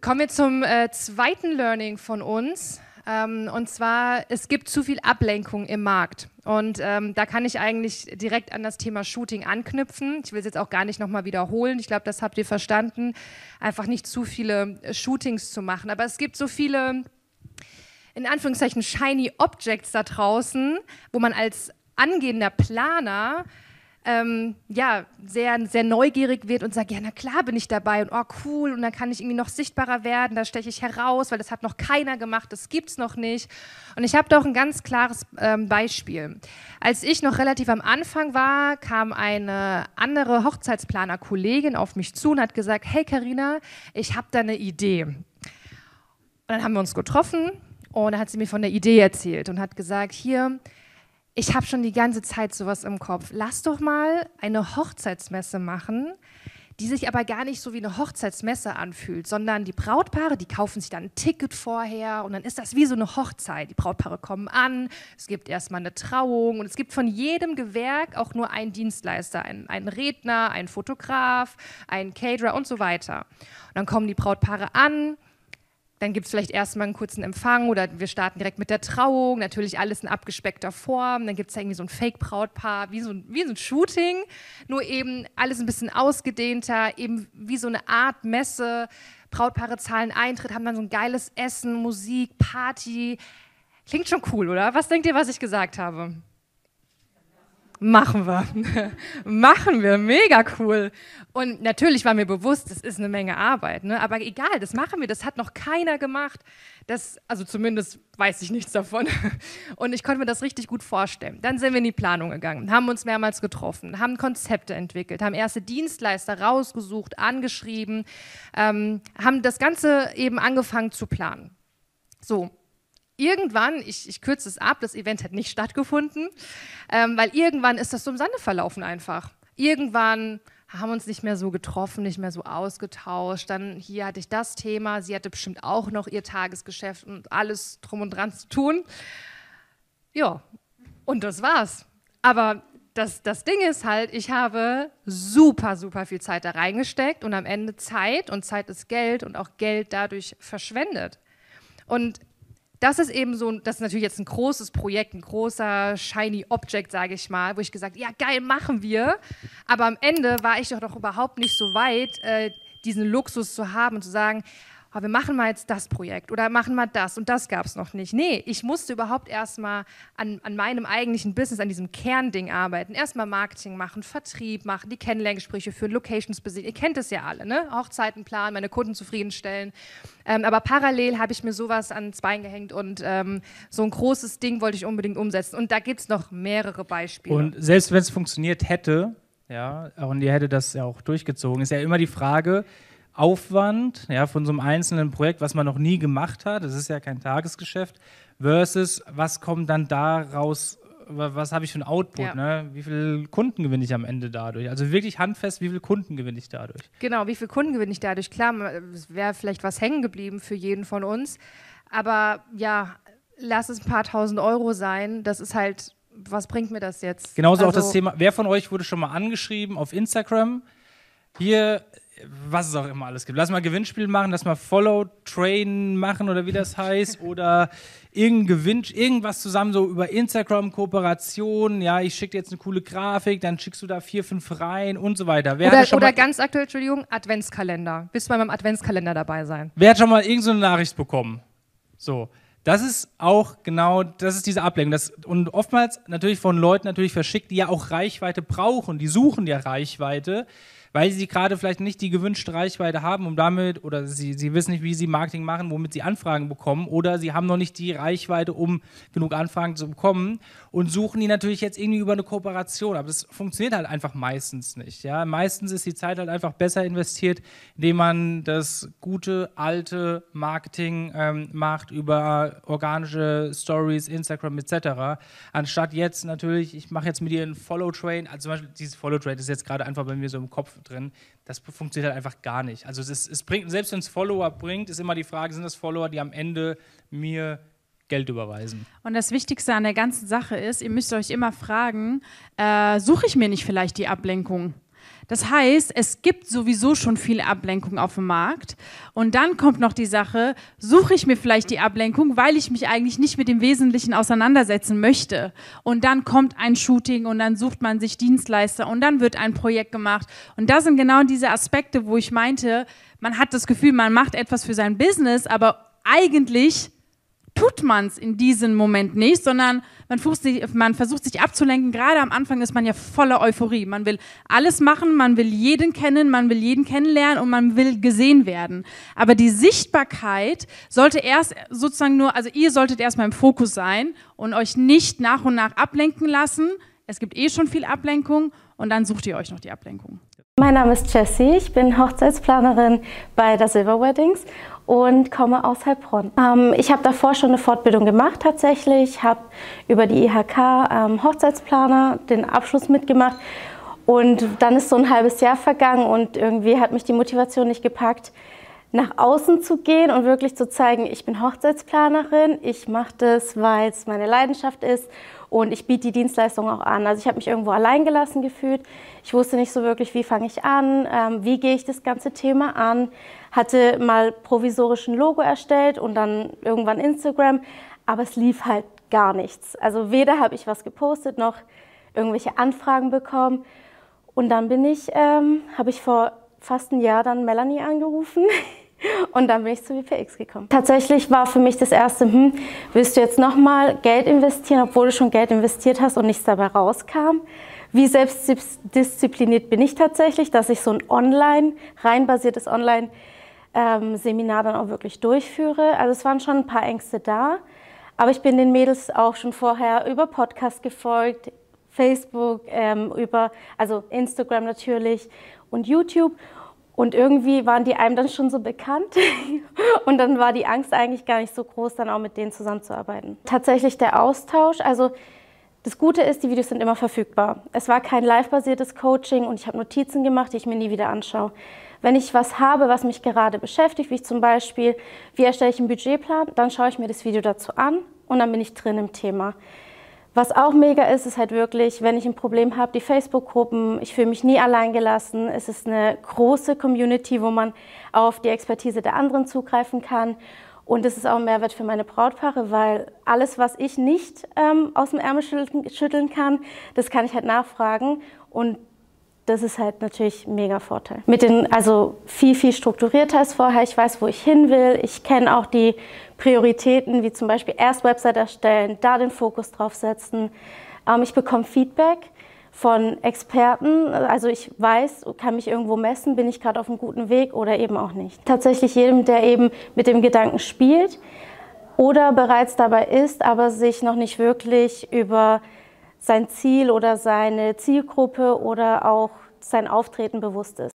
Kommen wir zum äh, zweiten Learning von uns. Ähm, und zwar, es gibt zu viel Ablenkung im Markt. Und ähm, da kann ich eigentlich direkt an das Thema Shooting anknüpfen. Ich will es jetzt auch gar nicht nochmal wiederholen. Ich glaube, das habt ihr verstanden. Einfach nicht zu viele Shootings zu machen. Aber es gibt so viele, in Anführungszeichen, shiny Objects da draußen, wo man als angehender Planer ähm, ja, sehr, sehr neugierig wird und sagt, ja, na klar bin ich dabei und oh cool und dann kann ich irgendwie noch sichtbarer werden, da steche ich heraus, weil das hat noch keiner gemacht, das gibt es noch nicht. Und ich habe doch ein ganz klares ähm, Beispiel. Als ich noch relativ am Anfang war, kam eine andere Hochzeitsplaner-Kollegin auf mich zu und hat gesagt, hey Karina, ich habe da eine Idee. Und dann haben wir uns getroffen und dann hat sie mir von der Idee erzählt und hat gesagt, hier, ich habe schon die ganze Zeit sowas im Kopf. Lass doch mal eine Hochzeitsmesse machen, die sich aber gar nicht so wie eine Hochzeitsmesse anfühlt, sondern die Brautpaare, die kaufen sich dann ein Ticket vorher und dann ist das wie so eine Hochzeit. Die Brautpaare kommen an, es gibt erstmal eine Trauung und es gibt von jedem Gewerk auch nur einen Dienstleister, einen, einen Redner, einen Fotograf, einen Caterer und so weiter. Und dann kommen die Brautpaare an, dann gibt es vielleicht erstmal einen kurzen Empfang oder wir starten direkt mit der Trauung, natürlich alles in abgespeckter Form. Dann gibt es irgendwie so ein Fake-Brautpaar, wie so, wie so ein Shooting, nur eben alles ein bisschen ausgedehnter, eben wie so eine Art Messe. Brautpaare zahlen Eintritt, haben dann so ein geiles Essen, Musik, Party. Klingt schon cool, oder? Was denkt ihr, was ich gesagt habe? Machen wir. Machen wir. Mega cool. Und natürlich war mir bewusst, das ist eine Menge Arbeit. Ne? Aber egal, das machen wir. Das hat noch keiner gemacht. Das, also zumindest weiß ich nichts davon. Und ich konnte mir das richtig gut vorstellen. Dann sind wir in die Planung gegangen, haben uns mehrmals getroffen, haben Konzepte entwickelt, haben erste Dienstleister rausgesucht, angeschrieben, ähm, haben das Ganze eben angefangen zu planen. So, irgendwann, ich, ich kürze es ab, das Event hat nicht stattgefunden, ähm, weil irgendwann ist das so im Sande verlaufen einfach. Irgendwann haben uns nicht mehr so getroffen, nicht mehr so ausgetauscht. Dann hier hatte ich das Thema, sie hatte bestimmt auch noch ihr Tagesgeschäft und alles drum und dran zu tun. Ja, und das war's. Aber das, das Ding ist halt, ich habe super, super viel Zeit da reingesteckt und am Ende Zeit und Zeit ist Geld und auch Geld dadurch verschwendet. Und das ist eben so, das ist natürlich jetzt ein großes Projekt, ein großer shiny Object, sage ich mal, wo ich gesagt, ja geil, machen wir. Aber am Ende war ich doch noch überhaupt nicht so weit, äh, diesen Luxus zu haben und zu sagen, oh, wir machen mal jetzt das Projekt oder machen mal das und das gab es noch nicht. Nee, ich musste überhaupt erstmal an, an meinem eigentlichen Business, an diesem Kernding arbeiten. Erstmal Marketing machen, Vertrieb machen, die Kennenlerngespräche führen, Locations besiegen. Ihr kennt es ja alle, ne? Hochzeiten planen, meine Kunden zufriedenstellen. Ähm, aber parallel habe ich mir sowas ans Bein gehängt und ähm, so ein großes Ding wollte ich unbedingt umsetzen. Und da gibt es noch mehrere Beispiele. Und selbst wenn es funktioniert hätte, ja, und ihr hättet das ja auch durchgezogen, ist ja immer die Frage, Aufwand ja, von so einem einzelnen Projekt, was man noch nie gemacht hat, das ist ja kein Tagesgeschäft, versus was kommt dann daraus, was habe ich für ein Output, ja. ne? wie viele Kunden gewinne ich am Ende dadurch? Also wirklich handfest, wie viele Kunden gewinne ich dadurch? Genau, wie viele Kunden gewinne ich dadurch? Klar, es wäre vielleicht was hängen geblieben für jeden von uns, aber ja, lass es ein paar tausend Euro sein, das ist halt was bringt mir das jetzt? Genauso also, auch das also Thema, wer von euch wurde schon mal angeschrieben auf Instagram? Hier was es auch immer alles gibt. Lass mal Gewinnspiel machen, lass mal Follow Train machen oder wie das heißt oder irgendein Gewinn, irgendwas zusammen so über Instagram Kooperation. Ja, ich schicke dir jetzt eine coole Grafik, dann schickst du da vier, fünf rein und so weiter. Wer oder, oder ganz aktuell, Entschuldigung, Adventskalender. Bist du bei meinem Adventskalender dabei sein? Wer hat schon mal irgendeine so Nachricht bekommen? So. Das ist auch genau, das ist diese Ablenkung. Das, und oftmals natürlich von Leuten natürlich verschickt, die ja auch Reichweite brauchen. Die suchen ja Reichweite weil sie gerade vielleicht nicht die gewünschte Reichweite haben, um damit, oder sie, sie wissen nicht, wie sie Marketing machen, womit sie Anfragen bekommen, oder sie haben noch nicht die Reichweite, um genug Anfragen zu bekommen und suchen die natürlich jetzt irgendwie über eine Kooperation. Aber das funktioniert halt einfach meistens nicht. Ja? Meistens ist die Zeit halt einfach besser investiert, indem man das gute, alte Marketing ähm, macht über organische Stories, Instagram etc., anstatt jetzt natürlich, ich mache jetzt mit dir einen Follow-Train, also zum Beispiel dieses Follow-Train ist jetzt gerade einfach bei mir so im Kopf drin. Das funktioniert halt einfach gar nicht. Also es, es bringt, selbst wenn es Follower bringt, ist immer die Frage, sind das Follower, die am Ende mir Geld überweisen. Und das Wichtigste an der ganzen Sache ist, ihr müsst euch immer fragen, äh, suche ich mir nicht vielleicht die Ablenkung? Das heißt, es gibt sowieso schon viel Ablenkung auf dem Markt. Und dann kommt noch die Sache, suche ich mir vielleicht die Ablenkung, weil ich mich eigentlich nicht mit dem Wesentlichen auseinandersetzen möchte. Und dann kommt ein Shooting und dann sucht man sich Dienstleister und dann wird ein Projekt gemacht. Und das sind genau diese Aspekte, wo ich meinte, man hat das Gefühl, man macht etwas für sein Business, aber eigentlich tut man es in diesem Moment nicht, sondern man versucht, sich, man versucht sich abzulenken. Gerade am Anfang ist man ja voller Euphorie. Man will alles machen, man will jeden kennen, man will jeden kennenlernen und man will gesehen werden. Aber die Sichtbarkeit sollte erst sozusagen nur, also ihr solltet erstmal im Fokus sein und euch nicht nach und nach ablenken lassen. Es gibt eh schon viel Ablenkung und dann sucht ihr euch noch die Ablenkung. Mein Name ist Jessie, ich bin Hochzeitsplanerin bei der Silver Weddings und komme aus Heilbronn. Ähm, ich habe davor schon eine Fortbildung gemacht tatsächlich, habe über die IHK ähm, Hochzeitsplaner den Abschluss mitgemacht und dann ist so ein halbes Jahr vergangen und irgendwie hat mich die Motivation nicht gepackt, nach außen zu gehen und wirklich zu zeigen, ich bin Hochzeitsplanerin, ich mache das, weil es meine Leidenschaft ist und ich biete die Dienstleistung auch an. Also ich habe mich irgendwo alleingelassen gefühlt. Ich wusste nicht so wirklich, wie fange ich an, ähm, wie gehe ich das ganze Thema an. Hatte mal provisorisch ein Logo erstellt und dann irgendwann Instagram, aber es lief halt gar nichts. Also weder habe ich was gepostet noch irgendwelche Anfragen bekommen. Und dann bin ich, ähm, habe ich vor fast ein Jahr dann Melanie angerufen Und dann bin ich zu WPX gekommen. Tatsächlich war für mich das erste, hm, willst du jetzt nochmal Geld investieren, obwohl du schon Geld investiert hast und nichts dabei rauskam? Wie selbstdiszipliniert bin ich tatsächlich, dass ich so ein online, rein basiertes Online-Seminar dann auch wirklich durchführe? Also es waren schon ein paar Ängste da, aber ich bin den Mädels auch schon vorher über Podcast gefolgt, Facebook, ähm, über, also Instagram natürlich und YouTube. Und irgendwie waren die einem dann schon so bekannt und dann war die Angst eigentlich gar nicht so groß, dann auch mit denen zusammenzuarbeiten. Tatsächlich der Austausch, also das Gute ist, die Videos sind immer verfügbar. Es war kein live-basiertes Coaching und ich habe Notizen gemacht, die ich mir nie wieder anschaue. Wenn ich was habe, was mich gerade beschäftigt, wie zum Beispiel, wie erstelle ich einen Budgetplan, dann schaue ich mir das Video dazu an und dann bin ich drin im Thema. Was auch mega ist, ist halt wirklich, wenn ich ein Problem habe, die Facebook-Gruppen, ich fühle mich nie allein gelassen. Es ist eine große Community, wo man auf die Expertise der anderen zugreifen kann. Und es ist auch ein Mehrwert für meine Brautpaare, weil alles, was ich nicht ähm, aus dem Ärmel schütteln kann, das kann ich halt nachfragen. Und das ist halt natürlich mega Vorteil. Mit den, also viel, viel strukturierter als vorher. Ich weiß, wo ich hin will. Ich kenne auch die Prioritäten, wie zum Beispiel erst Website erstellen, da den Fokus drauf setzen. Ähm, ich bekomme Feedback von Experten. Also ich weiß, kann mich irgendwo messen, bin ich gerade auf einem guten Weg oder eben auch nicht. Tatsächlich jedem, der eben mit dem Gedanken spielt oder bereits dabei ist, aber sich noch nicht wirklich über sein Ziel oder seine Zielgruppe oder auch sein Auftreten bewusst ist.